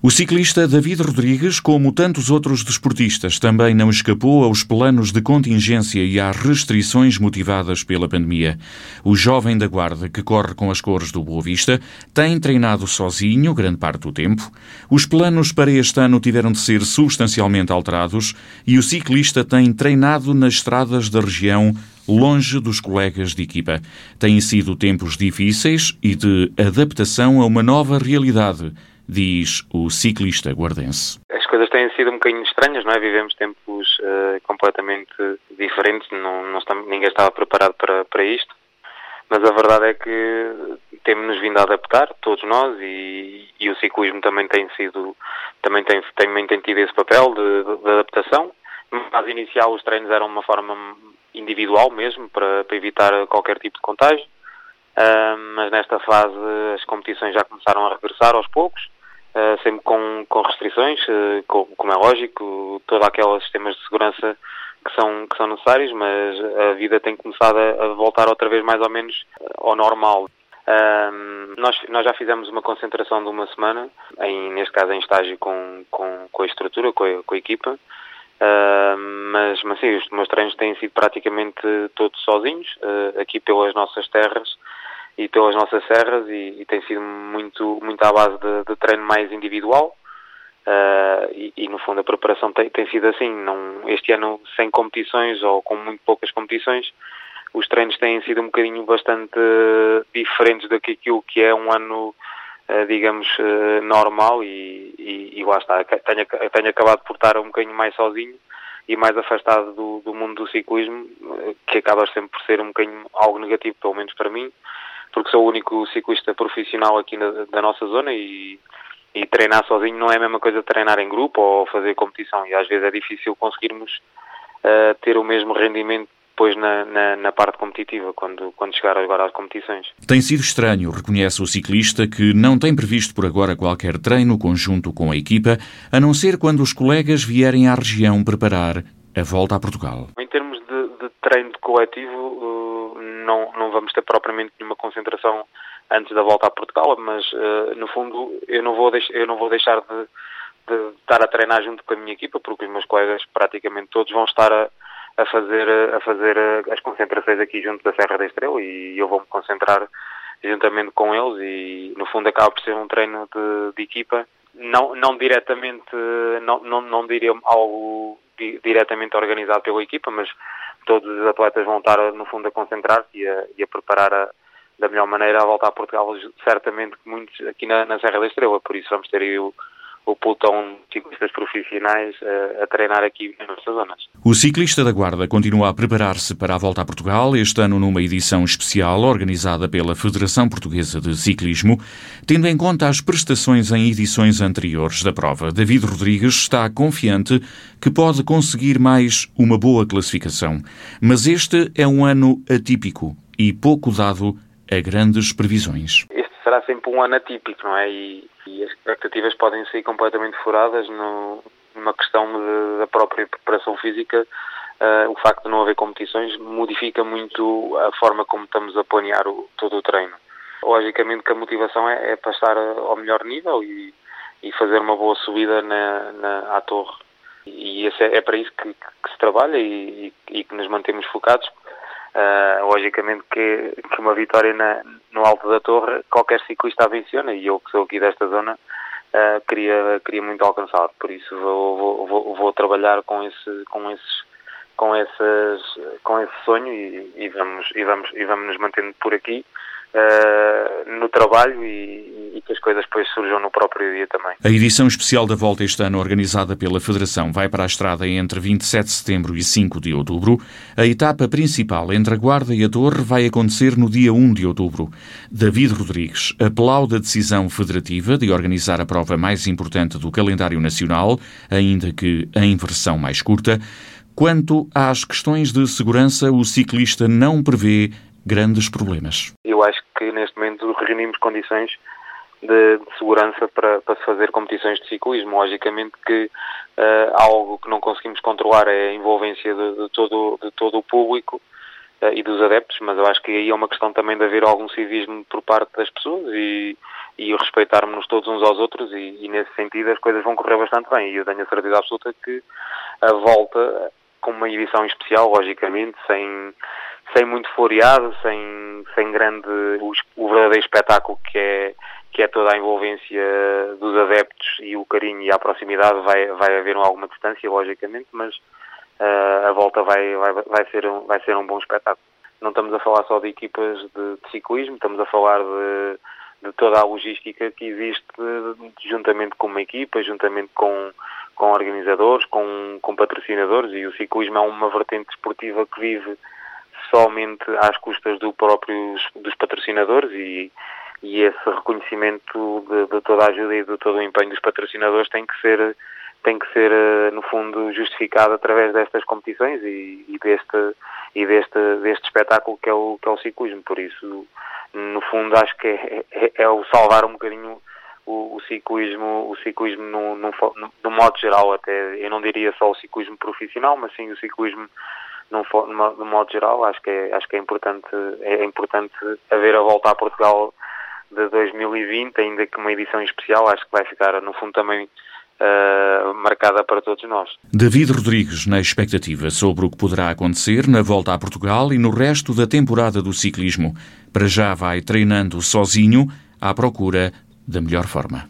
O ciclista David Rodrigues, como tantos outros desportistas, também não escapou aos planos de contingência e às restrições motivadas pela pandemia. O jovem da Guarda, que corre com as cores do Boa Vista, tem treinado sozinho grande parte do tempo. Os planos para este ano tiveram de ser substancialmente alterados e o ciclista tem treinado nas estradas da região longe dos colegas de equipa. Têm sido tempos difíceis e de adaptação a uma nova realidade diz o ciclista guardense. As coisas têm sido um bocadinho estranhas, não é? Vivemos tempos uh, completamente diferentes, não, não ninguém estava preparado para, para isto, mas a verdade é que temos-nos vindo a adaptar, todos nós, e, e, o ciclismo também tem sido, também tem, também tem tido esse papel de, de, adaptação. Fase inicial os treinos eram uma forma individual mesmo, para, para evitar qualquer tipo de contágio, uh, mas nesta fase as competições já começaram a regressar aos poucos, eh, sempre com, com restrições, com, como é lógico, todos aqueles sistemas de segurança que são, que são necessários, mas a vida tem começado a, voltar outra vez mais ou menos ao normal. nós, nós já fizemos uma concentração de uma semana, em, neste caso em estágio com, com, com a estrutura, com a, com a equipa, uh, mas, mas sim, os meus treinos têm sido praticamente todos sozinhos, uh, aqui pelas nossas terras, e pelas nossas serras e, e tem sido muito, muito à base de, de treino mais individual. Uh, e, e, no fundo a preparação tem, tem sido assim, não, este ano sem competições ou com muito poucas competições os treinos têm sido um bocadinho bastante diferentes do que é um ano uh, digamos uh, normal. E, e, e, lá está, tenho, tenho acabado por estar um bocadinho mais sozinho e mais afastado do, do mundo do ciclismo, que acaba sempre por ser um bocadinho algo negativo, pelo menos para mim, porque sou o único ciclista profissional aqui na, da nossa zona e, e treinar sozinho não é a mesma coisa treinar em grupo ou fazer competição e às vezes é difícil conseguirmos uh, ter o mesmo rendimento depois na, na, na, parte competitiva, quando, quando chegar agora às competições. Tem sido estranho, reconhece o ciclista, que não tem previsto por agora qualquer treino conjunto com a equipa, a não ser quando os colegas vierem à região preparar a volta a Portugal. Em termos de, de treino de coletivo, não, não vamos ter propriamente nenhuma concentração antes da volta a Portugal, mas uh, no fundo eu não vou, eu não vou deixar de, de, estar a treinar junto com a minha equipa, porque os meus colegas praticamente todos vão estar a, a fazer, a fazer eh, as concentrações aqui junto da Serra da Estrela e eu vou me concentrar juntamente com eles e no fundo acaba por ser um treino de, de equipa, não, não diretamente, não, não, não diria algo di, diretamente organizado pela equipa, mas todos os atletas vão estar, no fundo, a concentrar-se e a, e a preparar a, da melhor maneira a voltar a Portugal, certamente muitos aqui na, na Serra da Estrela, por isso vamos ter aí o, o pelotão de ciclistas profissionais a, a, treinar aqui nas nossas zonas. O ciclista da Guarda continua a preparar-se para a volta a Portugal, este ano numa edição especial organizada pela Federação Portuguesa de Ciclismo, tendo em conta as prestações em edições anteriores da prova. David Rodrigues está confiante que pode conseguir mais uma boa classificação, mas este é um ano atípico e pouco dado a grandes previsões. Este será sempre um ano atípico, não é? E e as expectativas podem ser completamente furadas no, numa questão de, da própria preparação física. Uh, o facto de não haver competições modifica muito a forma como estamos a planear o, todo o treino. Logicamente que a motivação é, é para estar ao melhor nível e, e fazer uma boa subida na, na, à torre. E é, é para isso que, que, se trabalha e, e, e que nos mantemos focados. Uh, logicamente que, que uma vitória na, no alto da torre qualquer ciclista a venciona e eu que sou aqui desta zona uh, queria, queria muito alcançar, por isso vou, vou, vou, vou trabalhar com, esse, com esses com esses com esse sonho e, e, vamos e vamos e vamos nos mantendo por aqui uh, no trabalho e, e, que as coisas depois surjam no próprio dia também. A edição especial da Volta este ano, organizada pela Federação, vai para a estrada entre 27 de setembro e 5 de outubro. A etapa principal entre a Guarda e a Torre vai acontecer no dia 1 de outubro. David Rodrigues aplaude a decisão federativa de organizar a prova mais importante do calendário nacional, ainda que em versão mais curta. Quanto às questões de segurança, o ciclista não prevê grandes problemas. Eu acho que neste momento reunimos condições de, de segurança para, para se fazer competições de ciclismo. Logicamente que uh, algo que não conseguimos controlar é a envolvência de, de, todo, de todo o público uh, e dos adeptos, mas eu acho que aí é uma questão também de haver algum civismo por parte das pessoas e, e respeitarmos-nos todos uns aos outros e, e, nesse sentido as coisas vão correr bastante bem e eu tenho a certeza absoluta que a volta com uma edição especial, logicamente, sem, sem muito floreado, sem, sem grande o, o verdadeiro espetáculo que é que é toda a envolvência dos adeptos e o carinho e a proximidade vai, vai haver alguma distância, logicamente, mas uh, a volta vai, vai, vai, ser um, vai ser um bom espetáculo. Não estamos a falar só de equipas de, de ciclismo, estamos a falar de, de toda a logística que existe juntamente com uma equipa, juntamente com, com organizadores, com, com patrocinadores e o ciclismo é uma vertente esportiva que vive somente às custas do próprios, dos patrocinadores e, e esse reconhecimento de, de, toda a ajuda e de todo o empenho dos patrocinadores tem que ser tem que ser eh, no fundo justificado através destas competições e, e deste e deste deste espetáculo que é o que é o ciclismo. Por isso no fundo acho que é, é, é o salvar um bocadinho o, o ciclismo o ciclismo no, no, no, modo geral até. Eu não diria só o ciclismo profissional mas sim o ciclismo no, no modo geral acho que é, acho que é importante é importante haver a volta a Portugal de 2020, ainda que uma edição especial, acho que vai ficar, no fundo, também uh, marcada para todos nós. David Rodrigues, na expectativa sobre o que poderá acontecer na volta a Portugal e no resto da temporada do ciclismo. Para já vai treinando sozinho à procura da melhor forma.